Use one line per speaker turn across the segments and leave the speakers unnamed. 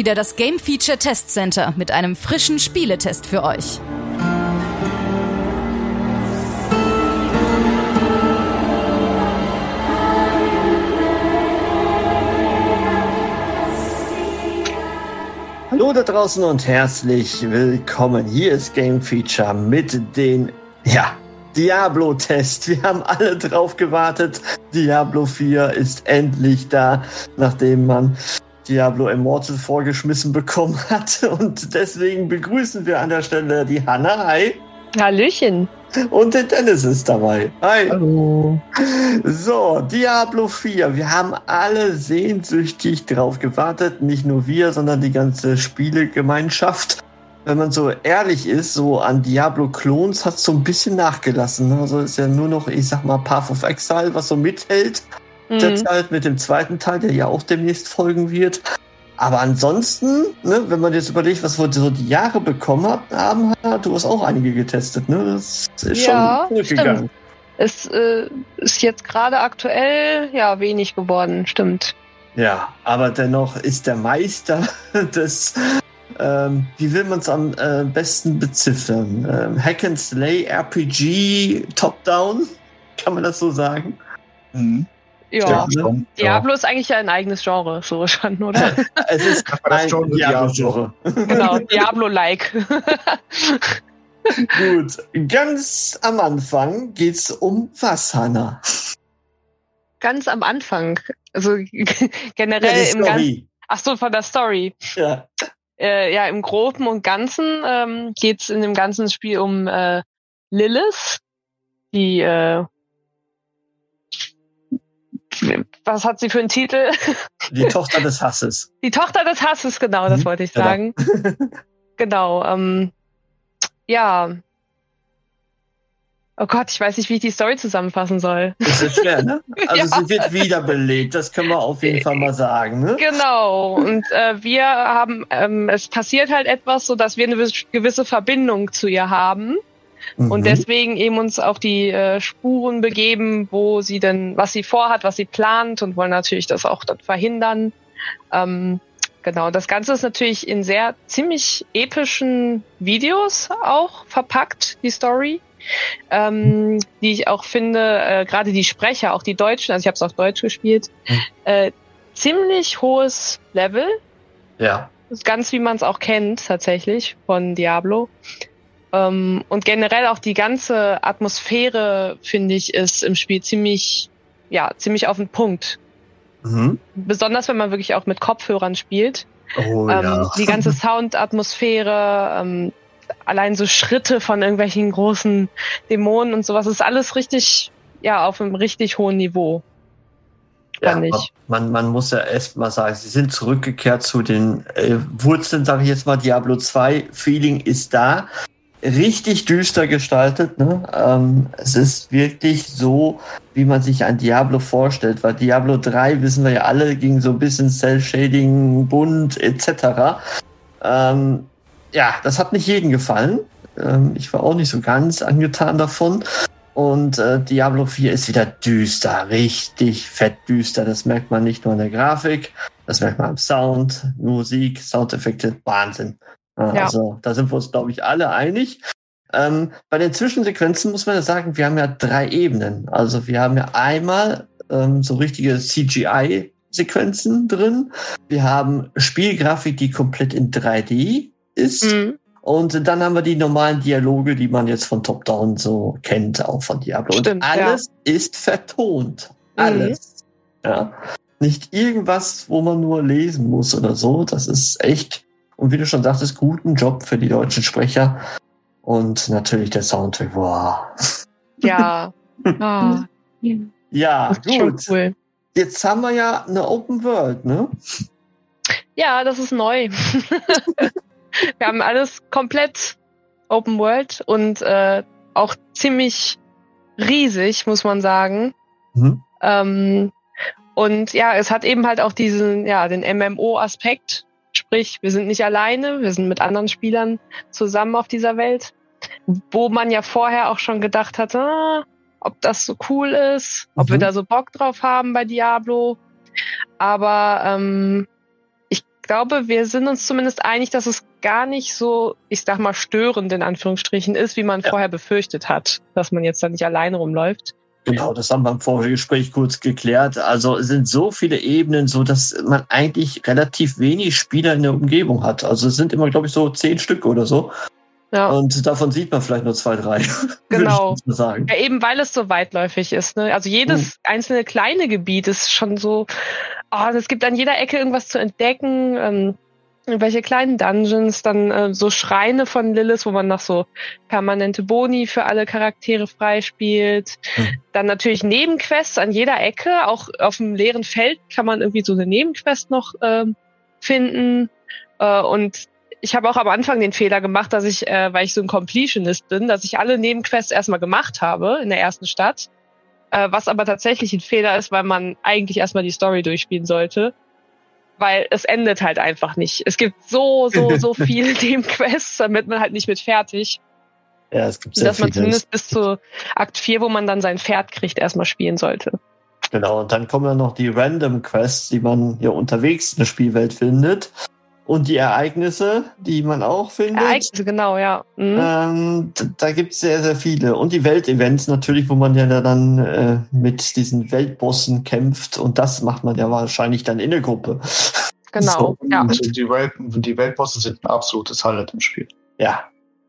Wieder das Game Feature Test Center mit einem frischen Spieletest für euch.
Hallo da draußen und herzlich willkommen. Hier ist Game Feature mit den, ja, Diablo-Test. Wir haben alle drauf gewartet. Diablo 4 ist endlich da, nachdem man Diablo Immortal vorgeschmissen bekommen hat. Und deswegen begrüßen wir an der Stelle die Hanna. Hi.
Hallöchen.
Und der Dennis ist dabei. Hi.
Hallo.
So, Diablo 4. Wir haben alle sehnsüchtig drauf gewartet. Nicht nur wir, sondern die ganze Spielegemeinschaft. Wenn man so ehrlich ist, so an Diablo-Klons hat es so ein bisschen nachgelassen. Also ist ja nur noch, ich sag mal, Path of Exile, was so mithält. Derzeit mit dem zweiten Teil, der ja auch demnächst folgen wird. Aber ansonsten, ne, wenn man jetzt überlegt, was wir so die Jahre bekommen hat- haben, du hast auch einige getestet, ne? Das ist
Ja,
schon zurückgegangen.
Es äh, ist jetzt gerade aktuell ja wenig geworden, stimmt.
Ja, aber dennoch ist der Meister des, ähm, wie will man es am äh, besten beziffern? Ähm, Hack and Slay RPG Top-Down? Kann man das so sagen?
Mhm.
Ja. Diablo ist eigentlich ja ein eigenes Genre, so schon, oder?
Es ist ein
Genre
Diablo-Genre.
genau, Diablo-like.
Gut, ganz am Anfang geht's um was, Hanna?
Ganz am Anfang. Also generell
Ja,
im Ganzen.
Story.
Ach so, von der Story.
Ja.
Äh, ja, im Groben und Ganzen ähm, geht's in dem ganzen Spiel um äh, Lilith, die äh, was hat sie für einen Titel?
Die Tochter des Hasses.
Die Tochter des Hasses, genau, das
Mhm,
wollte ich
genau.
sagen. genau. Ähm, ja. Oh Gott, ich weiß nicht, wie ich die Story zusammenfassen soll.
Das ist schwer, ne? Also
Ja.
sie wird wiederbelebt, das können wir auf jeden Fall mal sagen, ne?
Genau. Und äh, wir haben, ähm, es passiert halt etwas, so dass wir eine gewiss- gewisse Verbindung zu ihr haben und
Mhm.
deswegen eben uns auf die äh, Spuren begeben, wo sie denn, was sie vorhat, was sie plant und wollen natürlich das auch dann verhindern. Ähm, genau. Das Ganze ist natürlich in sehr ziemlich epischen Videos auch verpackt, die Story. Ähm, die ich auch finde, äh, gerade die Sprecher, auch die Deutschen, also ich habe es auf Deutsch gespielt,
Mhm.
äh, ziemlich hohes Level.
Ja.
Ganz wie man es auch kennt, tatsächlich, von Diablo. Ähm, und generell auch die ganze Atmosphäre, finde ich, ist im Spiel ziemlich, ja, ziemlich auf den Punkt.
Mhm.
Besonders wenn man wirklich auch mit Kopfhörern spielt.
Oh
ähm,
ja.
Die ganze Soundatmosphäre, ähm, allein so Schritte von irgendwelchen großen Dämonen und sowas, ist alles richtig, ja, auf einem richtig hohen Niveau.
Ja, man, man muss ja erst mal sagen, sie sind zurückgekehrt zu den äh, Wurzeln, sage ich jetzt mal, Diablo 2. Feeling ist da. Richtig düster gestaltet. Ne? Ähm, es ist wirklich so, wie man sich ein Diablo vorstellt. Weil Diablo 3, wissen wir ja alle, ging so ein bisschen Cell-Shading, bunt etc. Ähm, ja, das hat nicht jedem gefallen. Ähm, ich war auch nicht so ganz angetan davon. Und äh, Diablo 4 ist wieder düster, richtig fett düster. Das merkt man nicht nur an der Grafik, das merkt man am Sound, Musik, Soundeffekte, Wahnsinn. Ja,
Ja.
Also da sind wir uns, glaube ich, alle einig. Ähm, bei den Zwischensequenzen muss man ja sagen, wir haben ja drei Ebenen. Also wir haben ja einmal ähm, so richtige CGI-Sequenzen drin. Wir haben Spielgrafik, die komplett in 3D ist.
Mhm.
Und dann haben wir die normalen Dialoge, die man jetzt von Top-Down so kennt, auch von Diablo.
Stimmt,
und alles ist vertont.
Mhm.
Alles. Ja. Nicht irgendwas, wo man nur lesen muss oder so. Das ist echt, und wie du schon sagtest, guten Job für die deutschen Sprecher. Und natürlich der Soundtrack, wow.
Ja. Ah,
Ja, gut.
cool.
Jetzt haben wir ja eine Open World, ne?
Ja, das ist neu. Wir haben alles komplett Open World und äh, auch ziemlich riesig, muss man sagen.
Mhm.
Ähm, und ja, es hat eben halt auch diesen, ja, den MMO-Aspekt. Sprich, wir sind nicht alleine, wir sind mit anderen Spielern zusammen auf dieser Welt. Wo man ja vorher auch schon gedacht hatte, ah, ob das so cool ist, ob wir
Mhm.
da so Bock drauf haben bei Diablo. Aber ähm, ich glaube, wir sind uns zumindest einig, dass es gar nicht so, ich sag mal, störend in Anführungsstrichen ist, wie man
Ja.
vorher befürchtet hat, dass man jetzt da nicht alleine rumläuft.
Genau, das haben wir im Vorgespräch kurz geklärt. Also es sind so viele Ebenen, so dass man eigentlich relativ wenig Spieler in der Umgebung hat. Also es sind immer, glaube ich, so zehn Stück oder so.
Ja.
Und davon sieht man vielleicht nur zwei, drei.
Genau. Ja, eben weil es so weitläufig ist. Ne? Also jedes
Mhm.
einzelne kleine Gebiet ist schon so, oh, es gibt an jeder Ecke irgendwas zu entdecken. Ähm, irgendwelche kleinen Dungeons, dann äh, so Schreine von Lilith, wo man noch so permanente Boni für alle Charaktere freispielt.
Mhm.
Dann natürlich Nebenquests an jeder Ecke. Auch auf dem leeren Feld kann man irgendwie so eine Nebenquest noch ähm, finden. Äh, und ich habe auch am Anfang den Fehler gemacht, dass ich, äh, weil ich so ein Completionist bin, dass ich alle Nebenquests erstmal gemacht habe in der ersten Stadt. Äh, was aber tatsächlich ein Fehler ist, weil man eigentlich erstmal die Story durchspielen sollte. Weil es endet halt einfach nicht. Es gibt so, so, so viele Nebenquests, damit man halt nicht mit fertig.
Ja, es gibt sehr
dass man zumindest bis zu Akt 4, wo man dann sein Pferd kriegt, erstmal spielen sollte.
Genau, und dann kommen dann noch die Random Quests, die man ja unterwegs in der Spielwelt findet. Und die Ereignisse, die man auch findet.
Ereignisse, genau, ja. Mhm.
Ähm, da gibt es sehr, sehr viele. Und die Weltevents natürlich, wo man ja da dann äh, mit diesen Weltbossen kämpft. Und das macht man ja wahrscheinlich dann in der Gruppe.
genau,
so.
ja.
Also die, Welt, die Weltbosse sind ein absolutes Highlight im Spiel.
Ja,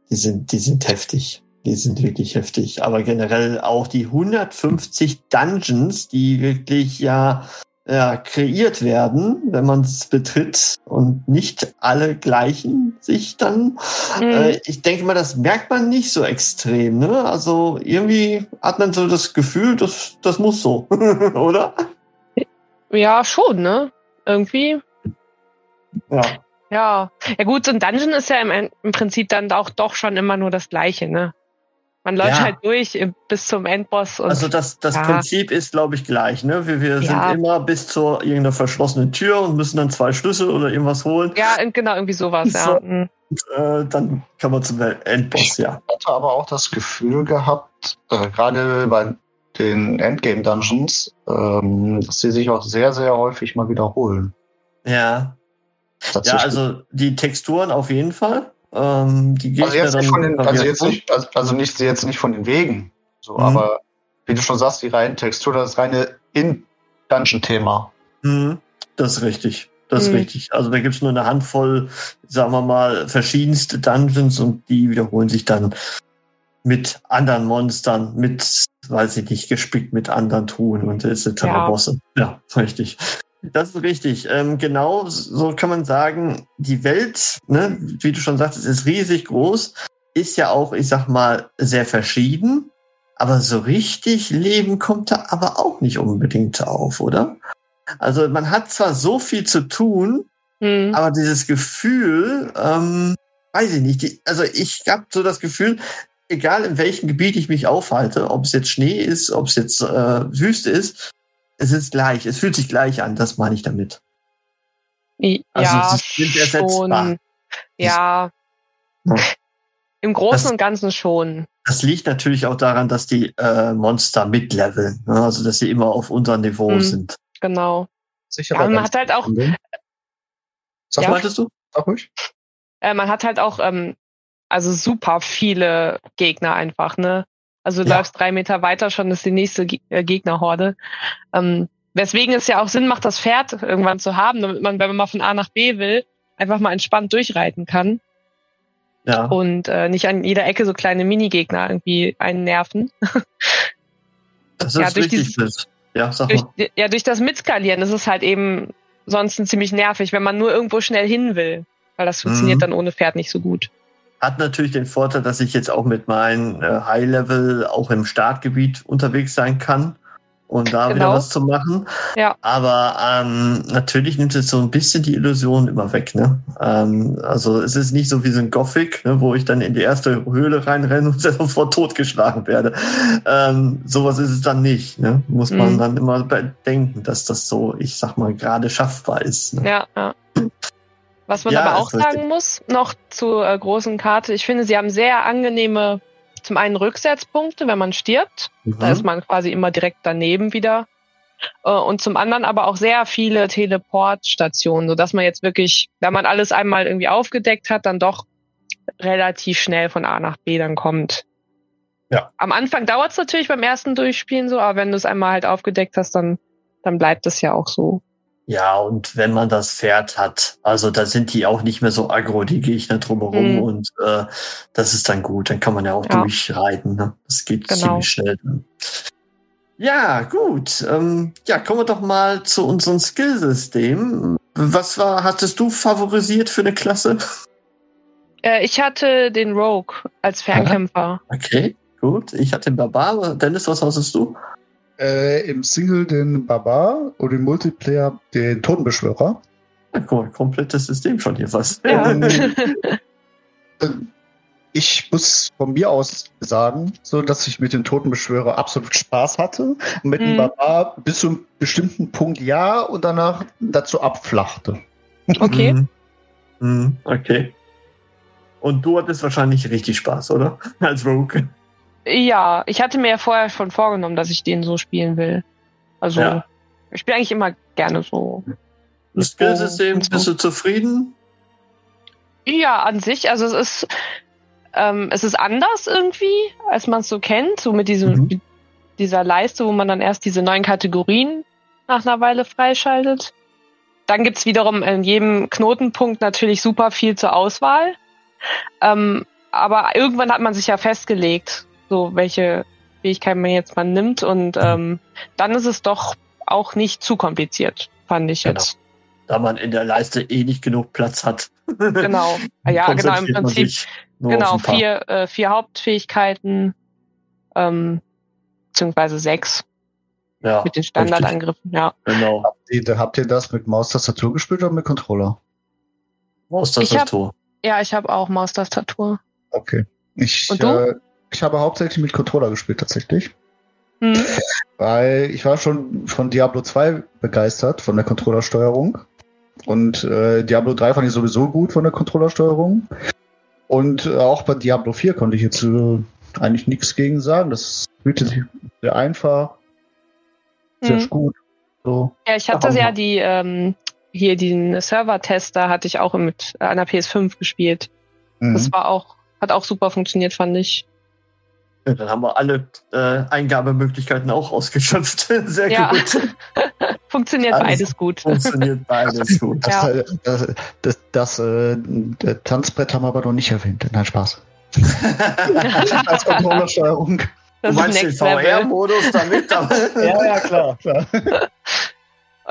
die sind, die sind heftig. Die sind wirklich heftig. Aber generell auch die 150 Dungeons, die wirklich ja, ja kreiert werden, wenn man es betritt und nicht alle gleichen sich dann.
Mhm.
Äh, ich denke mal, das merkt man nicht so extrem. Ne? Also irgendwie hat man so das Gefühl, das, das muss so, oder?
Ja, schon, ne? Irgendwie.
Ja.
Ja. Ja gut, so ein Dungeon ist ja im, im Prinzip dann auch doch schon immer nur das Gleiche, ne? Man läuft
Ja.
halt durch bis zum Endboss und
Also das, das
Ja.
Prinzip ist, glaube ich, gleich. Ne? Wir, wir
Ja.
sind immer bis zur irgendeiner verschlossenen Tür und müssen dann zwei Schlüssel oder irgendwas holen.
ja, genau, irgendwie sowas, ja.
So.
Mhm.
Und, äh, dann kann man zum Endboss, ja.
Ich hatte aber auch das Gefühl gehabt, äh, gerade bei den Endgame-Dungeons, ähm, dass sie sich auch sehr, sehr häufig mal wiederholen.
Ja. Ja, also die Texturen auf jeden Fall. Ähm, die
Also jetzt nicht
dann
von den, also jetzt nicht, also, also nicht jetzt nicht von den Wegen, so,
Mhm.
aber wie du schon sagst, die reine Textur, das reine In-Dungeon-Thema.
Mhm, das ist richtig. Das ist
Mhm.
richtig. Also da gibt's nur eine Handvoll, sagen wir mal, verschiedenste Dungeons und die wiederholen sich dann mit anderen Monstern, mit, weiß ich nicht, gespickt mit anderen Truhen und etc.
Ja.
Bosse. Ja, richtig. Das ist richtig. Ähm, genau so kann man sagen, die Welt, ne, wie du schon sagtest, ist riesig groß, ist ja auch, ich sag mal, sehr verschieden. Aber so richtig Leben kommt da aber auch nicht unbedingt auf, oder? Also man hat zwar so viel zu tun,
Mhm.
aber dieses Gefühl, ähm, weiß ich nicht, die, also ich habe so das Gefühl, egal in welchem Gebiet ich mich aufhalte, ob es jetzt Schnee ist, ob es jetzt äh, Wüste ist, es ist gleich, es fühlt sich gleich an, das meine ich damit.
I-
Also
ja,
sie sind ersetzbar.
schon. Ja.
Ja.
Im Großen
Das-
und Ganzen schon.
Das liegt natürlich auch daran, dass die äh, Monster mitleveln, ne? also dass sie immer auf unserem Niveau
Mhm.
sind.
Genau.
Sicher.
Ja, man hat halt auch,
Was
Ja.
meintest du?
Sag ruhig.
äh, man hat halt auch, ähm, also super viele Gegner einfach, ne? Also du
Ja.
läufst drei Meter weiter, schon ist die nächste äh, Gegnerhorde. Ähm, weswegen es ja auch Sinn macht, das Pferd irgendwann zu haben, damit man, wenn man mal von A nach B will, einfach mal entspannt durchreiten kann
Ja.
und äh, nicht an jeder Ecke so kleine Minigegner irgendwie einen nerven.
Das
ja,
ist
durch
richtig.
dieses-.
Ja, sag
durch,
mal.
ja, durch das Mitskalieren ist es halt eben sonst ziemlich nervig, wenn man nur irgendwo schnell hin will. Weil das funktioniert
Mhm.
dann ohne Pferd nicht so gut.
Hat natürlich den Vorteil, dass ich jetzt auch mit meinem äh, High-Level auch im Startgebiet unterwegs sein kann und da genau. wieder was zu machen.
Ja.
Aber ähm, natürlich nimmt es so ein bisschen die Illusion immer weg. Ne? Ähm, also es ist nicht so wie so ein Gothic, ne, wo ich dann in die erste Höhle reinrenne und sofort totgeschlagen werde. Ähm, sowas ist es dann nicht. Ne? Muss man mhm. dann immer bedenken, dass das so, ich sag mal, gerade schaffbar ist.
Ne? Ja, ja. Was man ja, aber auch sagen muss, noch zur äh, großen Karte, ich finde, sie haben sehr angenehme zum einen Rücksetzpunkte, wenn man stirbt. Mhm. Da ist man quasi immer direkt daneben wieder. Äh, und zum anderen aber auch sehr viele Teleportstationen, sodass man jetzt wirklich, wenn man alles einmal irgendwie aufgedeckt hat, dann doch relativ schnell von A nach B dann kommt. Ja. Am Anfang dauert es natürlich beim ersten Durchspielen so, aber wenn du es einmal halt aufgedeckt hast, dann, dann bleibt es ja auch so.
Ja, und wenn man das Pferd hat, also da sind die auch nicht mehr so aggro, die Gegner drumherum mhm. und äh, das ist dann gut, dann kann man ja auch ja. durchreiten. Ne? Das geht genau. ziemlich schnell. Ja, gut. Ähm, ja, kommen wir doch mal zu unserem Skillsystem. Was war, hattest du favorisiert für eine Klasse?
Äh, ich hatte den Rogue als Fernkämpfer.
Okay, gut. Ich hatte den Barbar. Dennis, was hattest du?
Äh, im Single den Barbar und im Multiplayer den Totenbeschwörer.
Ja, guck mal, komplettes System schon hier fast.
Ja.
ich muss von mir aus sagen, so dass ich mit den Totenbeschwörer absolut Spaß hatte. Und mit mhm. dem Barbar bis zu einem bestimmten Punkt ja und danach dazu abflachte.
Okay. Mhm.
Mhm. Okay. Und du hattest wahrscheinlich richtig Spaß, oder? Als Rogue.
Ja, ich hatte mir ja vorher schon vorgenommen, dass ich den so spielen will. Also, ja. ich spiele eigentlich immer gerne so.
Das Skillsystem, so. bist du zufrieden?
Ja, an sich. Also es ist, ähm, es ist anders irgendwie, als man es so kennt, so mit diesem, mhm. dieser Leiste, wo man dann erst diese neuen Kategorien nach einer Weile freischaltet. Dann gibt's wiederum in jedem Knotenpunkt natürlich super viel zur Auswahl. Ähm, aber irgendwann hat man sich ja festgelegt, so welche Fähigkeiten man jetzt mal nimmt und mhm. ähm, dann ist es doch auch nicht zu kompliziert, fand ich genau. jetzt.
Da man in der Leiste eh nicht genug Platz hat.
Genau, ja, genau, im Prinzip, genau, vier, äh, vier Hauptfähigkeiten, ähm, beziehungsweise sechs. Ja, mit den Standardangriffen, ja.
Genau. Habt ihr, habt ihr das mit Maustastatur gespielt oder mit Controller?
Maustastatur.
Ja, ich habe auch Maustastatur.
Okay. Ich, Und du? Äh, ich habe hauptsächlich mit Controller gespielt tatsächlich. Mhm. Weil ich war schon von Diablo 2 begeistert, von der Controllersteuerung. Und äh, Diablo 3 fand ich sowieso gut von der Controllersteuerung. Und äh, auch bei Diablo 4 konnte ich jetzt äh, eigentlich nichts gegen sagen. Das fühlte sich sehr einfach, sehr mhm. gut. So.
Ja, ich hatte ja die, ähm, hier den Server-Tester hatte ich auch mit einer PS5 gespielt. Mhm. Das war auch, hat auch super funktioniert, fand ich.
Ja, dann haben wir alle äh, Eingabemöglichkeiten auch ausgeschöpft. Sehr ja. gut.
funktioniert Alles beides gut.
Funktioniert beides gut.
Das, ja. das, das, das äh, Tanzbrett haben wir aber noch nicht erwähnt. Nein, Spaß. Als Controllersteuerung.
Du meinst den VR-Modus damit?
ja, ja, klar. klar.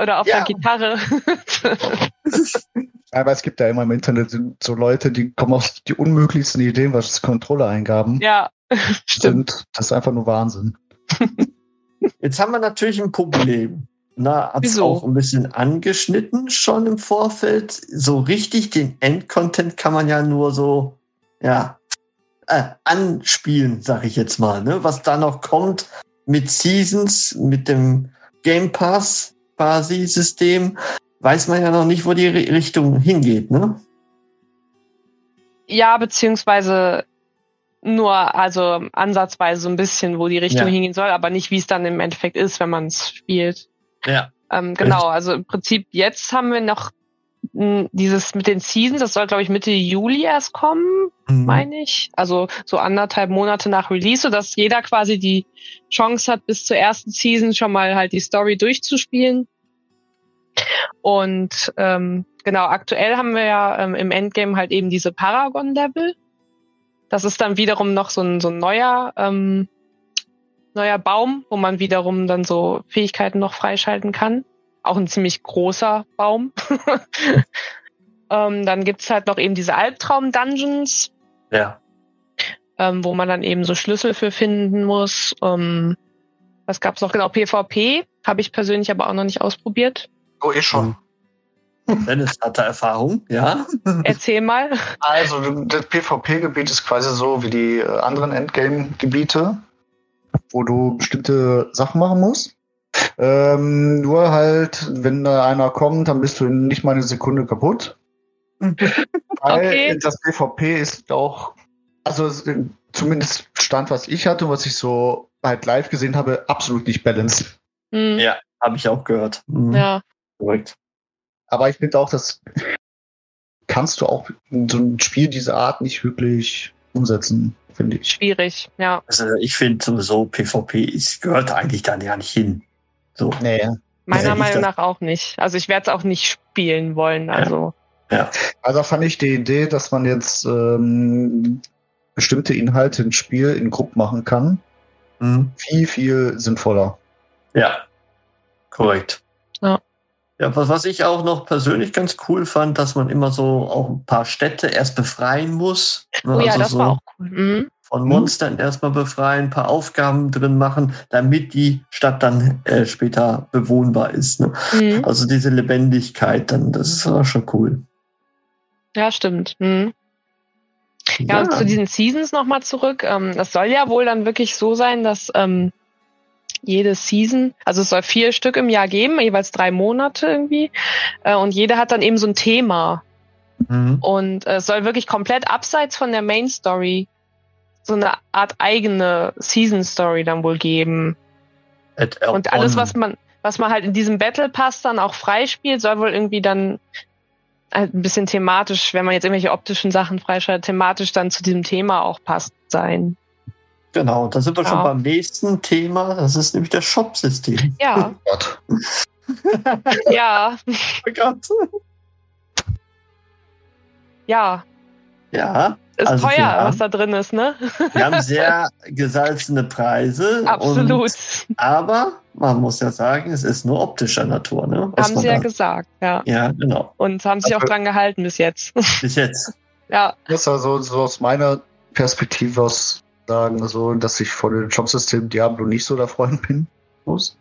Oder auf ja. der Gitarre.
Aber es gibt ja immer im Internet so Leute, die kommen auf die unmöglichsten Ideen, was Controller-Eingaben.
Ja, stimmt.
Das ist einfach nur Wahnsinn.
Jetzt haben wir natürlich ein Problem. Na, hab's Wieso? auch ein bisschen angeschnitten schon im Vorfeld. So richtig den Endcontent kann man ja nur so, ja, äh, anspielen, sag ich jetzt mal. Ne? Was da noch kommt mit Seasons, mit dem Game Pass quasi System, weiß man ja noch nicht, wo die Richtung hingeht, ne?
Ja, beziehungsweise nur, also ansatzweise so ein bisschen, wo die Richtung ja. hingehen soll, aber nicht, wie es dann im Endeffekt ist, wenn man es spielt.
Ja.
Ähm, genau, also im Prinzip jetzt haben wir noch hm, dieses mit den Seasons, das soll, glaube ich, Mitte Juli erst kommen, mhm. meine ich. Also so anderthalb Monate nach Release, sodass jeder quasi die Chance hat, bis zur ersten Season schon mal halt die Story durchzuspielen. Und ähm, genau, aktuell haben wir ja ähm, im Endgame halt eben diese Paragon-Level. Das ist dann wiederum noch so ein, so ein neuer, ähm, neuer Baum, wo man wiederum dann so Fähigkeiten noch freischalten kann. Auch ein ziemlich großer Baum. ähm, dann gibt's halt noch eben diese Albtraum-Dungeons.
Ja.
Ähm, wo man dann eben so Schlüssel für finden muss. Ähm, was gab's noch? Genau, PvP habe ich persönlich aber auch noch nicht ausprobiert.
Oh, ich schon.
Dennis hatte Erfahrung, ja.
Erzähl mal.
Also, das PvP-Gebiet ist quasi so wie die äh, anderen Endgame-Gebiete, wo du bestimmte Sachen machen musst. Ähm, nur halt, wenn da einer kommt, dann bist du nicht mal eine Sekunde kaputt. Weil
Okay.
das PvP ist auch, also es- zumindest Stand, was ich hatte, was ich so halt live gesehen habe, absolut nicht balanced.
Hm,
Ja. Habe ich auch gehört. Mhm.
ja.
Korrekt.
Aber ich finde auch, das kannst du auch in so ein Spiel dieser Art nicht wirklich umsetzen, finde ich.
schwierig, ja.
Also ich finde sowieso, PvP ist, gehört eigentlich da ja nicht hin. So.
Nee.
Meiner
Ja, ich
Meinung nach auch nicht. Also ich werde es auch nicht spielen wollen. Also
Also fand ich die Idee, dass man jetzt ähm, bestimmte Inhalte im Spiel in Gruppen machen kann,
Mhm.
viel, viel sinnvoller.
Ja, korrekt.
Ja.
Ja, was, was ich auch noch persönlich ganz cool fand, dass man immer so auch ein paar Städte erst befreien muss. Ne,
oh ja,
also
das
so
war auch cool. Mhm.
von Monstern erstmal befreien, ein paar Aufgaben drin machen, damit die Stadt dann äh, später bewohnbar ist. Ne?
Mhm.
Also diese Lebendigkeit, dann, das ist auch schon cool.
Ja, stimmt. Mhm. Ja, und zu diesen Seasons nochmal zurück. Ähm, das soll ja wohl dann wirklich so sein, dass ähm, jede Season, also es soll vier Stück im Jahr geben, jeweils drei Monate irgendwie. Äh, und jede hat dann eben so ein Thema.
Mhm.
Und äh, es soll wirklich komplett abseits von der Main Story so eine Art eigene Season Story dann wohl geben.
At-
Und alles, was man, was man halt in diesem Battle Pass dann auch freispielt, soll wohl irgendwie dann halt ein bisschen thematisch, wenn man jetzt irgendwelche optischen Sachen freischaltet, thematisch dann zu diesem Thema auch passt sein.
Genau, da sind wir schon
Ja.
beim nächsten Thema. Das ist nämlich das Shop-System.
Ja,
Gott.
ja,
Oh Gott.
ja.
Ja,
Ist
Also
teuer,
haben-
was da drin ist, ne?
wir haben sehr gesalzene Preise.
Absolut.
Und, aber man muss ja sagen, es ist nur optischer Natur. Ne? was
haben sie ja gesagt, ja.
ja, genau.
Und haben sich auch
Also-
dran gehalten bis jetzt.
Bis jetzt.
ja,
Das ist also so aus meiner Perspektive aus sagen, so, dass ich von dem Jobsystem Diablo nicht so der Freund bin muss.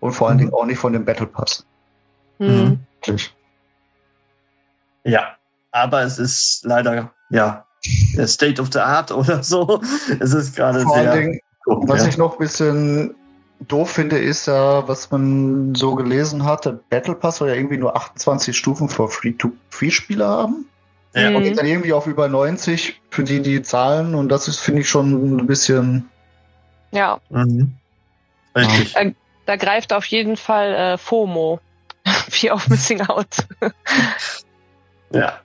Und vor allen
Mhm.
Dingen auch nicht von dem Battle Pass.
hm.
Wirklich.
Ja, aber es ist leider, ja, der State of the Art oder so. Es ist gerade
Vor allen
sehr.
Dingen,
gut,
was
ja.
ich noch ein bisschen doof finde, ist ja, was man so gelesen hat, der Battle Pass soll ja irgendwie nur 28 Stufen für Free-to-Free-Spieler haben.
Ja.
Mhm.
Und geht dann irgendwie auf über 90 für die, die zahlen. Und das ist, finde ich, schon ein bisschen.
ja.
Mhm. Richtig.
Äh, Da greift auf jeden Fall äh, FOMO. Fear of Missing Out.
Ja.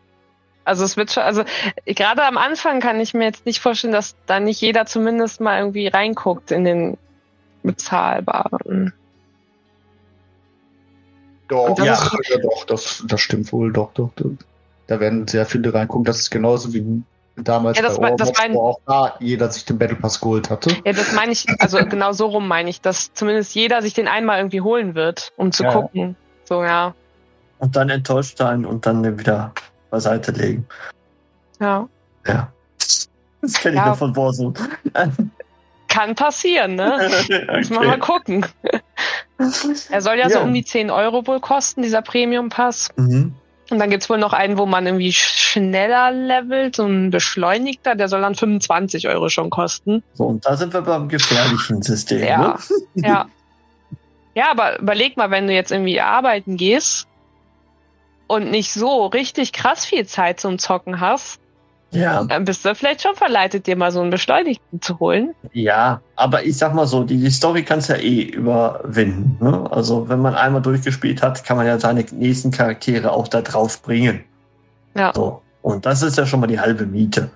Also es wird schon, also gerade am Anfang kann ich mir jetzt nicht vorstellen, dass da nicht jeder zumindest mal irgendwie reinguckt in den bezahlbaren.
Doch, ja,
ist-
ja, doch, das, das stimmt wohl, doch, doch, doch. Da werden sehr viele reingucken. Das ist genauso wie damals
Ja, das
bei
war- das
Overwatch,
war ein-
wo auch da jeder sich den Battle Pass geholt hatte.
Ja, das meine ich, also genau so rum meine ich, dass zumindest jeder sich den einmal irgendwie holen wird, um zu
Ja.
gucken. So, ja.
Und dann enttäuscht sein und dann den wieder beiseite legen.
Ja.
Ja. Das kenne ich
Ja.
noch von Warzone.
Kann passieren, ne? Muss man mal
okay.
gucken. Er soll ja, so
Ja.
um die 10 Euro wohl kosten, dieser Premium-Pass.
mhm.
Und dann gibt's wohl noch einen, wo man irgendwie schneller levelt, so ein beschleunigter, der soll dann 25 Euro schon kosten.
So, und da sind wir beim gefährlichen System.
Ja.
Ne?
Ja. Ja, aber überleg mal, wenn du jetzt irgendwie arbeiten gehst und nicht so richtig krass viel Zeit zum Zocken hast,
Ja,
dann bist du vielleicht schon verleitet, dir mal so einen Beschleunigten zu holen.
ja, aber ich sag mal so, die, die Story kannst du ja eh überwinden. Ne? Also wenn man einmal durchgespielt hat, kann man ja seine nächsten Charaktere auch da drauf bringen.
Ja.
So. Und das ist ja schon mal die halbe Miete.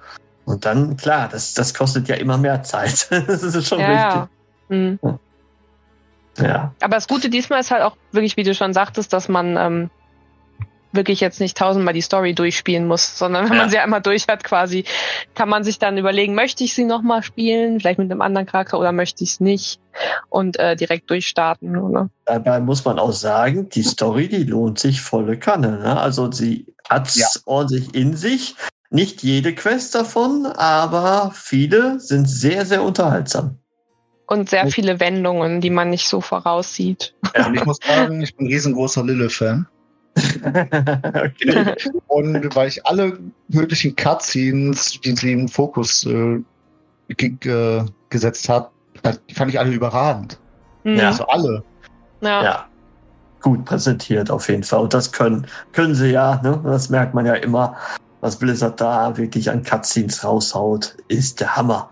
Und dann, klar, das, das kostet ja immer mehr Zeit. das ist schon
Ja,
richtig.
ja. Hm.
Ja.
Aber das Gute diesmal ist halt auch wirklich, wie du schon sagtest, dass man ähm, wirklich jetzt nicht tausendmal die Story durchspielen muss, sondern wenn
Ja.
man sie einmal durch hat quasi, kann man sich dann überlegen, möchte ich sie nochmal spielen, vielleicht mit einem anderen Charakter oder möchte ich es nicht und äh, direkt durchstarten. Oder?
Dabei muss man auch sagen, die Story, die lohnt sich volle Kanne. Ne? Also sie hat's
Ja.
ordentlich in sich. Nicht jede Quest davon, aber viele sind sehr, sehr unterhaltsam.
Und sehr viele Wendungen, die man nicht so voraussieht.
Ja, und ich muss sagen, ich bin ein riesengroßer Lille-Fan. okay. Und weil ich alle möglichen Cutscenes, die sie im Fokus äh, äh, gesetzt hat, die fand ich alle überragend.
Mhm. Ja.
Also alle.
Ja. ja. Gut präsentiert auf jeden Fall. Und das können, können sie ja, ne? Das merkt man ja immer. Was Blizzard da wirklich an Cutscenes raushaut, ist der Hammer.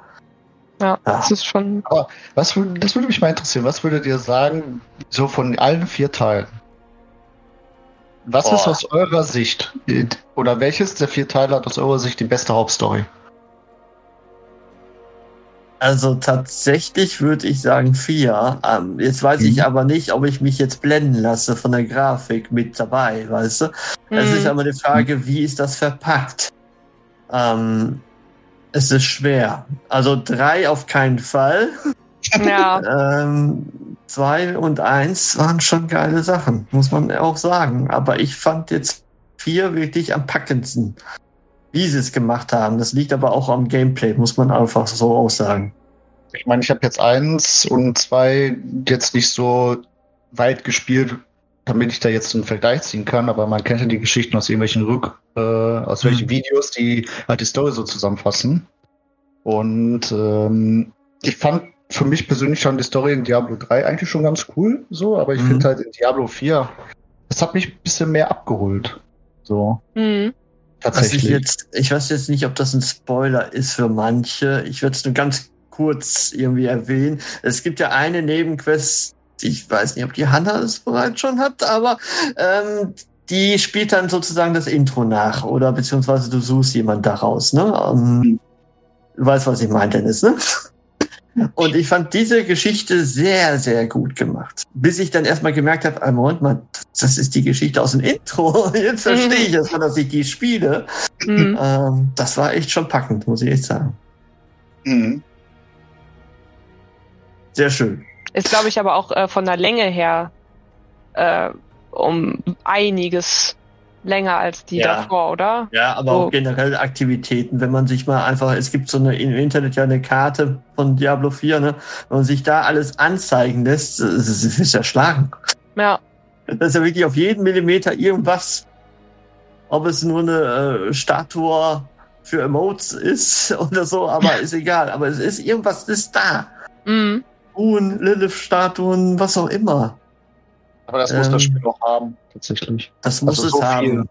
Ja, das ist schon.
Aber was, das würde mich mal interessieren. Was würdet ihr sagen, so von allen vier Teilen? Was oh. ist aus eurer Sicht, oder welches der vier Teile hat aus eurer Sicht die beste Hauptstory?
Also tatsächlich würde ich sagen vier. Ähm, jetzt weiß mhm. ich aber nicht, ob ich mich jetzt blenden lasse von der Grafik mit dabei, weißt du? Mhm. Es ist aber die Frage, wie ist das verpackt? Ähm, es ist schwer. Also drei auf keinen Fall. Ja. ähm, zwei und eins waren schon geile Sachen, muss man auch sagen. Aber ich fand jetzt vier wirklich am packendsten wie sie es gemacht haben. Das liegt aber auch am Gameplay, muss man einfach so auch sagen.
Ich meine, ich habe jetzt eins und zwei jetzt nicht so weit gespielt, damit ich da jetzt einen Vergleich ziehen kann, aber man kennt ja die Geschichten aus irgendwelchen Rück, äh, aus mhm. welchen Videos, die halt die Story so zusammenfassen. Und ähm, ich fand für mich persönlich schon die Story in Diablo 3 eigentlich schon ganz cool, so, aber ich mhm. finde halt in Diablo 4, das hat mich ein bisschen mehr abgeholt. So. Mhm.
Tatsächlich. ich, jetzt, ich weiß jetzt nicht, ob das ein Spoiler ist für manche. Ich würde es nur ganz kurz irgendwie erwähnen. Es gibt ja eine Nebenquest, ich weiß nicht, ob die Hanna es bereits schon hat, aber ähm, die spielt dann sozusagen das Intro nach oder beziehungsweise du suchst jemand daraus. Ne? Ähm, du weißt, was ich meine, Dennis, ne? Und ich fand diese Geschichte sehr, sehr gut gemacht. Bis ich dann erstmal gemerkt habe, ah, Moment mal, das ist die Geschichte aus dem Intro. Jetzt verstehe ich erstmal, dass ich die spiele. Mhm. Ähm, das war echt schon packend, muss ich echt sagen. Mhm. Sehr schön.
Ist, glaube ich, aber auch äh, von der Länge her äh, um einiges länger als die ja. davor, oder?
Ja, aber so. auch generell Aktivitäten, wenn man sich mal einfach, es gibt so eine im Internet ja eine Karte von Diablo 4, ne? Wenn man sich da alles anzeigen lässt, das ist, ist ja schlagen.
Ja.
Das ist ja wirklich auf jeden Millimeter irgendwas. Ob es nur eine äh, Statue für Emotes ist oder so, aber ist egal. Aber es ist irgendwas ist da. Mhm. Huhn, Lilith-Statuen, was auch immer.
Aber das muss ähm, das Spiel auch haben, tatsächlich.
Das muss also es so haben. Viel.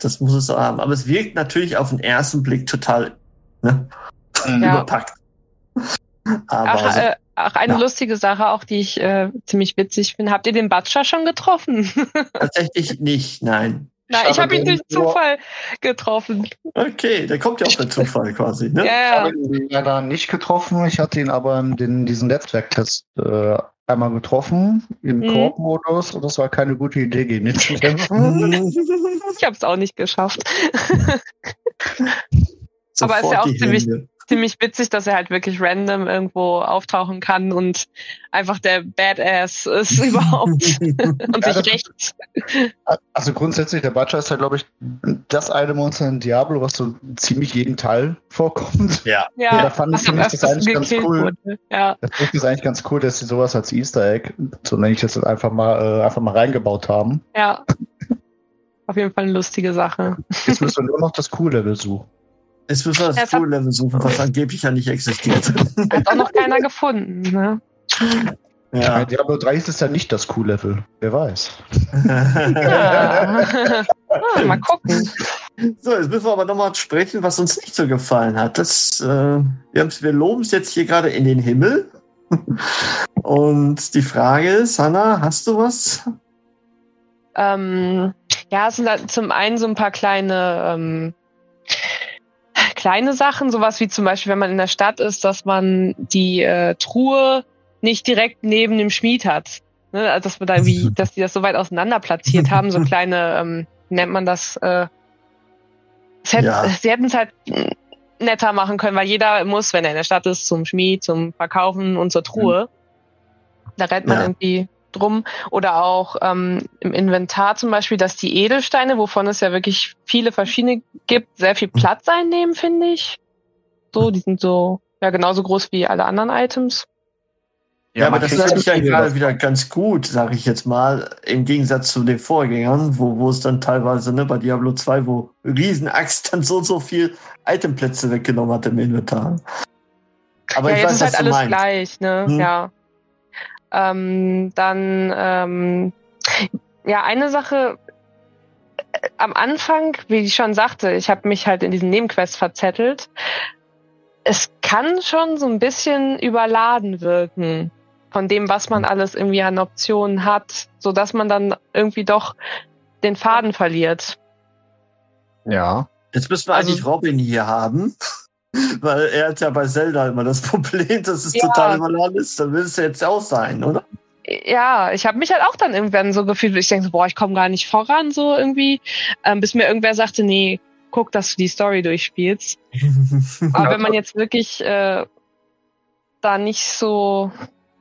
Das muss es haben. Aber es wirkt natürlich auf den ersten Blick total ne? Mhm. ja. überpackt.
Aber Ach, also, äh, Ach, eine ja. lustige Sache auch, die ich äh, ziemlich witzig finde. Habt ihr den Butcher schon getroffen?
Tatsächlich nicht, nein.
Nein, ich, habe ihn durch Zufall getroffen.
Okay, der kommt ja auch per Zufall quasi, ne?
Ja, ja. Ich habe ihn leider nicht getroffen. Ich hatte ihn aber in diesen Netzwerktest äh, einmal getroffen im mhm. Koop-Modus und das war keine gute Idee, gegen ihn zu kämpfen.
ich habe es auch nicht geschafft. aber es ist ja auch ziemlich, ziemlich witzig, dass er halt wirklich random irgendwo auftauchen kann und einfach der Badass ist überhaupt und ja, sich rechts.
Also grundsätzlich, der Butcher ist ja, glaube ich, das eine Monster in Diablo, was so ziemlich jeden Teil vorkommt.
Ja.
ja, ja
da fand ich das eigentlich ganz cool. Wurde. Ja. Das ist eigentlich ganz cool, dass sie sowas als Easter Egg, so nenne ich das einfach mal, äh, einfach mal reingebaut haben.
Ja. Auf jeden Fall eine lustige Sache.
Jetzt müssen wir nur noch das Cool-Level suchen.
Jetzt müssen wir das Tool-Level suchen, was angeblich ja nicht existiert.
Hat auch noch keiner gefunden, ne?
Ja. Bei Diablo 3 ist es ja nicht das Q-Level. Wer weiß.
Ja. ah, mal gucken.
So, jetzt müssen wir aber nochmal sprechen, was uns nicht so gefallen hat. Das, äh, wir, wir loben es jetzt hier gerade in den Himmel. Und die Frage ist, Hanna, hast du was?
Ähm, ja, es sind halt zum einen so ein paar kleine ähm, kleine Sachen, sowas wie zum Beispiel, wenn man in der Stadt ist, dass man die äh, Truhe nicht direkt neben dem Schmied hat. Ne? Also, dass man da wie, dass die das so weit auseinander platziert haben, so kleine, ähm, nennt man das, äh, hätte, ja. sie hätten es halt netter machen können, weil jeder muss, wenn er in der Stadt ist, zum Schmied, zum Verkaufen und zur Truhe. Mhm. Da rennt man ja. irgendwie drum. Oder auch ähm, im Inventar zum Beispiel, dass die Edelsteine, wovon es ja wirklich viele verschiedene gibt, sehr viel Platz einnehmen, finde ich. So, die sind so, ja, genauso groß wie alle anderen Items.
Ja, aber das ist ja gerade wieder ganz gut, sage ich jetzt mal, im Gegensatz zu den Vorgängern, wo, wo es dann teilweise ne, bei Diablo 2, wo Riesenaxt dann so so viel Itemplätze weggenommen hat im Inventar.
Aber ja, ich jetzt weiß, ist halt alles meinst. gleich, ne? Hm. Ja. Ähm, dann ähm, ja eine Sache äh, am Anfang, wie ich schon sagte, ich habe mich halt in diesen Nebenquests verzettelt. Es kann schon so ein bisschen überladen wirken von dem, was man alles irgendwie an Optionen hat, so dass man dann irgendwie doch den Faden verliert.
Ja. Jetzt müssen wir also, eigentlich Robin hier haben. Weil er hat ja bei Zelda immer das Problem, dass es ja. total überladen ist. Dann will es ja jetzt auch sein, oder?
Ja, ich habe mich halt auch dann irgendwann so gefühlt, ich denke so, boah, ich komme gar nicht voran, so irgendwie. Ähm, bis mir irgendwer sagte, nee, guck, dass du die Story durchspielst. Aber wenn man jetzt wirklich äh, da nicht so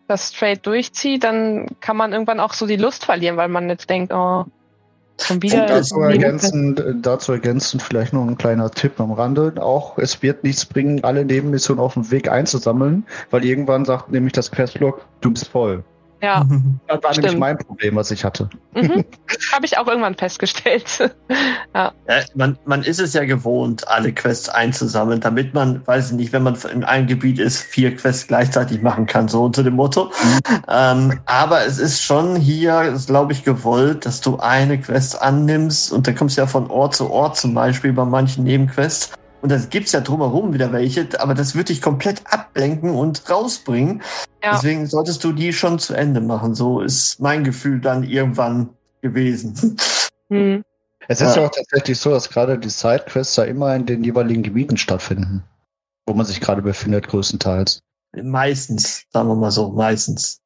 das straight durchzieht, dann kann man irgendwann auch so die Lust verlieren, weil man jetzt denkt, oh, schon wieder.
Dazu ergänzend, dazu ergänzend vielleicht noch ein kleiner Tipp am Rande. Auch es wird nichts bringen, alle Nebenmissionen auf dem Weg einzusammeln, weil irgendwann sagt nämlich das Questlog, du bist voll.
Ja.
Das war stimmt. nämlich mein Problem, was ich hatte.
Mhm. Habe ich auch irgendwann festgestellt.
ja. ja. man, man ist es ja gewohnt, alle Quests einzusammeln, damit man, weiß ich nicht, wenn man in einem Gebiet ist, vier Quests gleichzeitig machen kann, so unter dem Motto. Mhm. Ähm, aber es ist schon hier, glaube ich, gewollt, dass du eine Quest annimmst und dann kommst du ja von Ort zu Ort zum Beispiel bei manchen Nebenquests und das gibt's ja drumherum wieder welche, aber das wird dich komplett ablenken und rausbringen. Ja. Deswegen solltest du die schon zu Ende machen. So ist mein Gefühl dann irgendwann gewesen.
Hm. Es ist ja. auch tatsächlich so, dass gerade die Sidequests ja immer in den jeweiligen Gebieten stattfinden, wo man sich gerade befindet, größtenteils.
Meistens, sagen wir mal so, meistens.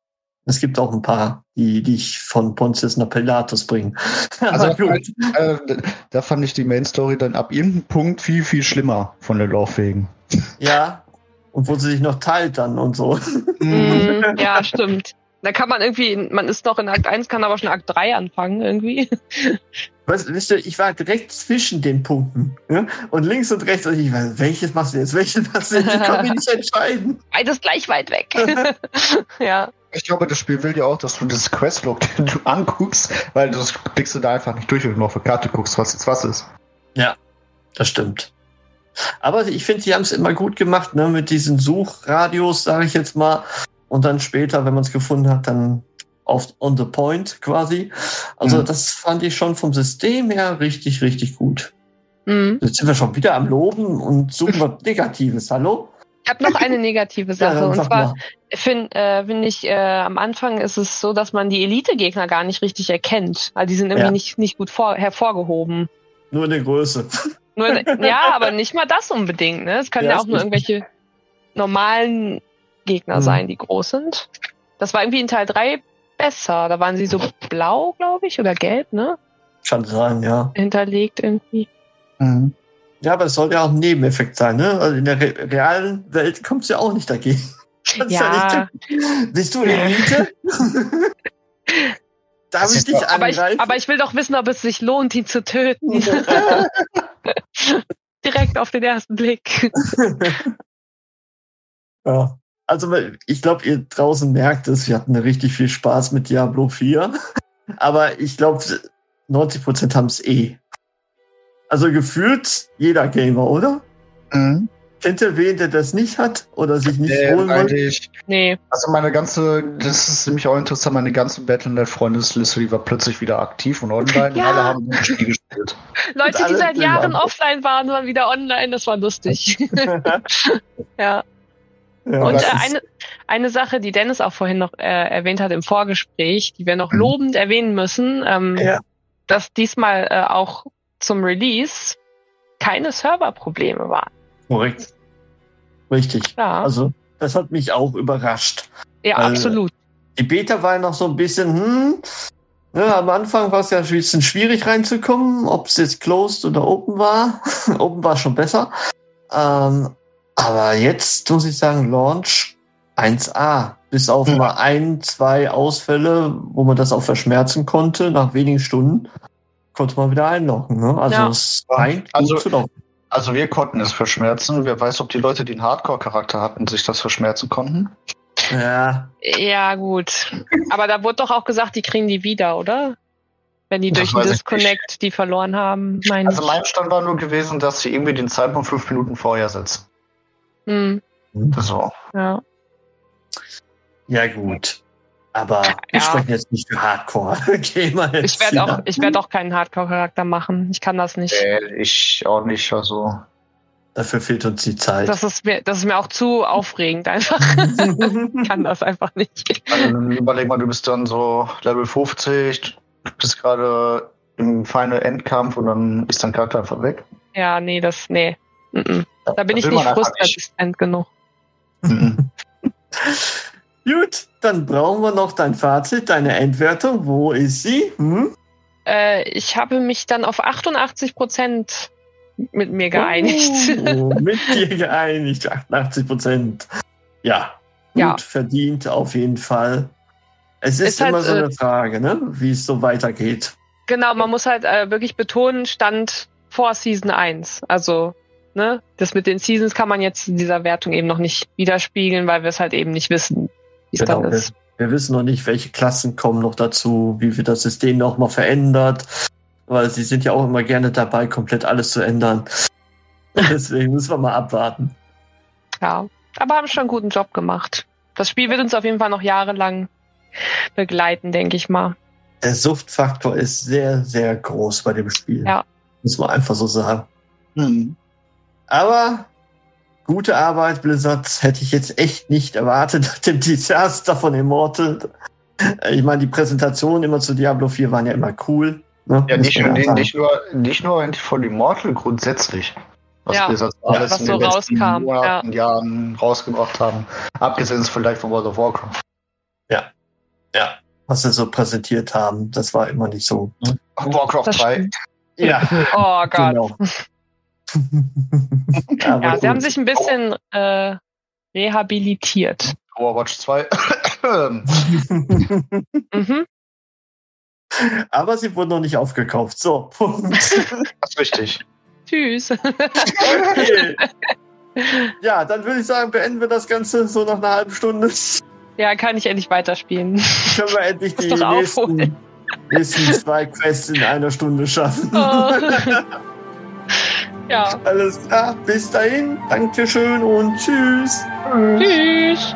Es gibt auch ein paar, die dich von Pontius nach Pilatus bringen.
Also äh, da fand ich die Main Story dann ab irgendeinem Punkt viel, viel schlimmer von den Laufwegen.
Ja, und wo sie sich noch teilt dann und so.
Mm, ja, stimmt. Da kann man irgendwie, man ist noch in Akt 1, kann aber schon Akt 3 anfangen irgendwie.
Weißt, weißt du, ich war direkt zwischen den Punkten. Ja? Und links und rechts, und ich weiß, welches machst du jetzt, welches machst du jetzt? Ich kann mich nicht entscheiden.
Beides gleich weit weg. ja.
Ich glaube, das Spiel will ja auch, dass du das Questlog du anguckst, weil das klickst du da einfach nicht durch, wenn du auf eine Karte guckst, was jetzt was ist.
Ja, das stimmt. Aber ich finde, sie haben es immer gut gemacht, ne, mit diesen Suchradios, sage ich jetzt mal. Und dann später, wenn man es gefunden hat, dann auf on the point quasi. Also mhm. das fand ich schon vom System her richtig, richtig gut. Mhm. Jetzt sind wir schon wieder am Loben und suchen was Negatives. Hallo?
Ich habe noch eine negative Sache. ja, und zwar finde äh, find ich, äh, am Anfang ist es so, dass man die Elite-Gegner gar nicht richtig erkennt. Weil die sind irgendwie ja. nicht, nicht gut vor, hervorgehoben.
Nur in der Größe.
Nur, ja, aber nicht mal das unbedingt. Ne? Es können ja, ja auch nur irgendwelche normalen Gegner mhm. sein, die groß sind. Das war irgendwie in Teil 3 besser. Da waren sie so blau, glaube ich, oder gelb, ne?
Kann sein, ja.
Hinterlegt irgendwie.
Mhm. Ja, aber es soll ja auch ein Nebeneffekt sein, ne? Also in der re realen Welt kommst du ja auch nicht dagegen.
Ja.
ja Bist du Elite? Darf ich dich
aber ich, aber ich will doch wissen, ob es sich lohnt, ihn zu töten. Direkt auf den ersten Blick.
ja. Also, ich glaube, ihr draußen merkt es, wir hatten richtig viel Spaß mit Diablo 4. Aber ich glaube, 90% haben es eh. Also gefühlt jeder Gamer, oder? Mhm. Kennt ihr wen, der das nicht hat oder sich nicht nee, holen
wollte? Nee. Also meine ganze, das ist nämlich auch interessant, meine ganze Battle.net-Freundesliste, die war plötzlich wieder aktiv und online ja. und alle haben das Spiel gespielt.
Leute, die seit Jahren offline waren, waren wieder online, das war lustig. ja. Ja, und äh, eine, eine Sache, die Dennis auch vorhin noch äh, erwähnt hat im Vorgespräch, die wir noch mhm. lobend erwähnen müssen, ähm, ja. dass diesmal äh, auch zum Release keine Serverprobleme waren.
Korrekt. Richtig. Ja. Also, das hat mich auch überrascht.
Ja, absolut.
Die Beta war noch so ein bisschen, hm, ja, am Anfang war es ja ein bisschen schwierig reinzukommen, ob es jetzt closed oder open war. open war schon besser. Ähm, aber jetzt muss ich sagen, Launch 1A. Bis auf ja. mal ein, zwei Ausfälle, wo man das auch verschmerzen konnte, nach wenigen Stunden, konnte man wieder einloggen. Ne? Also ja. es
scheint also, zu laufen. Also wir konnten es verschmerzen. Wer weiß, ob die Leute, die einen Hardcore-Charakter hatten, sich das verschmerzen konnten.
Ja. Ja, gut. Aber da wurde doch auch gesagt, die kriegen die wieder, oder? Wenn die durch den Disconnect die verloren haben,
meine Also mein Stand war nur gewesen, dass sie irgendwie den Zeitpunkt fünf Minuten vorher setzen. Hm.
Das war. Ja. Ja, gut. Aber wir ja. sprechen jetzt nicht für Hardcore-Gamer.
Ich werde auch, ich werd auch keinen Hardcore-Charakter machen. Ich kann das nicht.
Äh, ich auch nicht. Also.
Dafür fehlt uns die Zeit.
Das ist mir, das ist mir auch zu aufregend einfach. ich kann das einfach nicht.
Also, überleg mal, du bist dann so Level 50, bist gerade im Final Endkampf und dann ist dein Charakter einfach weg.
Ja, nee, das, nee. Mm -mm. Da bin ich nicht frustresistent genug.
Gut, dann brauchen wir noch dein Fazit, deine Endwertung. Wo ist sie? Hm?
Äh, ich habe mich dann auf 88 Prozent mit mir geeinigt.
Oh, mit dir geeinigt, 88 Prozent. Ja, gut ja. verdient auf jeden Fall. Es ist, ist immer halt, so eine äh, Frage, ne? wie es so weitergeht.
Genau, man muss halt äh, wirklich betonen, Stand vor Season 1. Also, ne, das mit den Seasons kann man jetzt in dieser Wertung eben noch nicht widerspiegeln, weil wir es halt eben nicht wissen, wie es genau, dann ist.
Wir, wir, wissen noch nicht, welche Klassen kommen noch dazu, wie wird das System noch mal verändert, weil sie sind ja auch immer gerne dabei, komplett alles zu ändern. Deswegen müssen wir mal abwarten.
Ja, aber haben schon einen guten Job gemacht. Das Spiel wird uns auf jeden Fall noch jahrelang begleiten, denke ich mal.
Der Suchtfaktor ist sehr, sehr groß bei dem Spiel. Ja. Muss man einfach so sagen. Hm. Aber gute Arbeit, Blizzard, hätte ich jetzt echt nicht erwartet nach dem Desaster von Immortal. Ich meine, die Präsentationen immer zu Diablo 4 waren ja immer cool.
Ne? Ja, nicht, nicht, nicht, nur, nicht nur von Immortal, grundsätzlich.
Was ja, Blizzard alles was in so den rauskam.
Monaten, ja. Jahren rausgebracht haben. Abgesehen vielleicht von World of Warcraft.
Ja, ja. Was sie so präsentiert haben, das war immer nicht so. Ne?
Warcraft 3.
Ja. Oh Gott. Genau. Ja, sie haben sich ein bisschen äh, rehabilitiert.
Overwatch 2.
mhm. Aber sie wurden noch nicht aufgekauft. So,
Punkt. Das ist richtig.
Tschüss.
Okay. Ja, dann würde ich sagen, beenden wir das Ganze so nach einer halben Stunde.
Ja, kann ich endlich weiterspielen.
Können wir endlich die nächsten, nächsten, zwei Quests in einer Stunde schaffen. Oh. ja. Alles klar, bis dahin. Dankeschön und tschüss.
Tschüss.